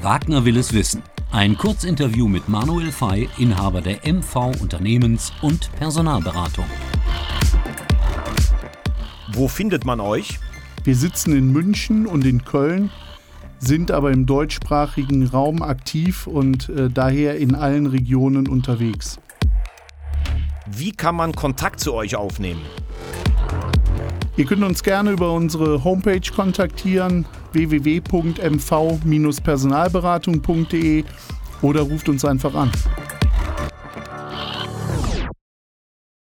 Wagner will es wissen. Ein Kurzinterview mit Manuel Fey, Inhaber der MV Unternehmens- und Personalberatung. Wo findet man euch? Wir sitzen in München und in Köln, sind aber im deutschsprachigen Raum aktiv und äh, daher in allen Regionen unterwegs. Wie kann man Kontakt zu euch aufnehmen? Ihr könnt uns gerne über unsere Homepage kontaktieren www.mv-personalberatung.de oder ruft uns einfach an.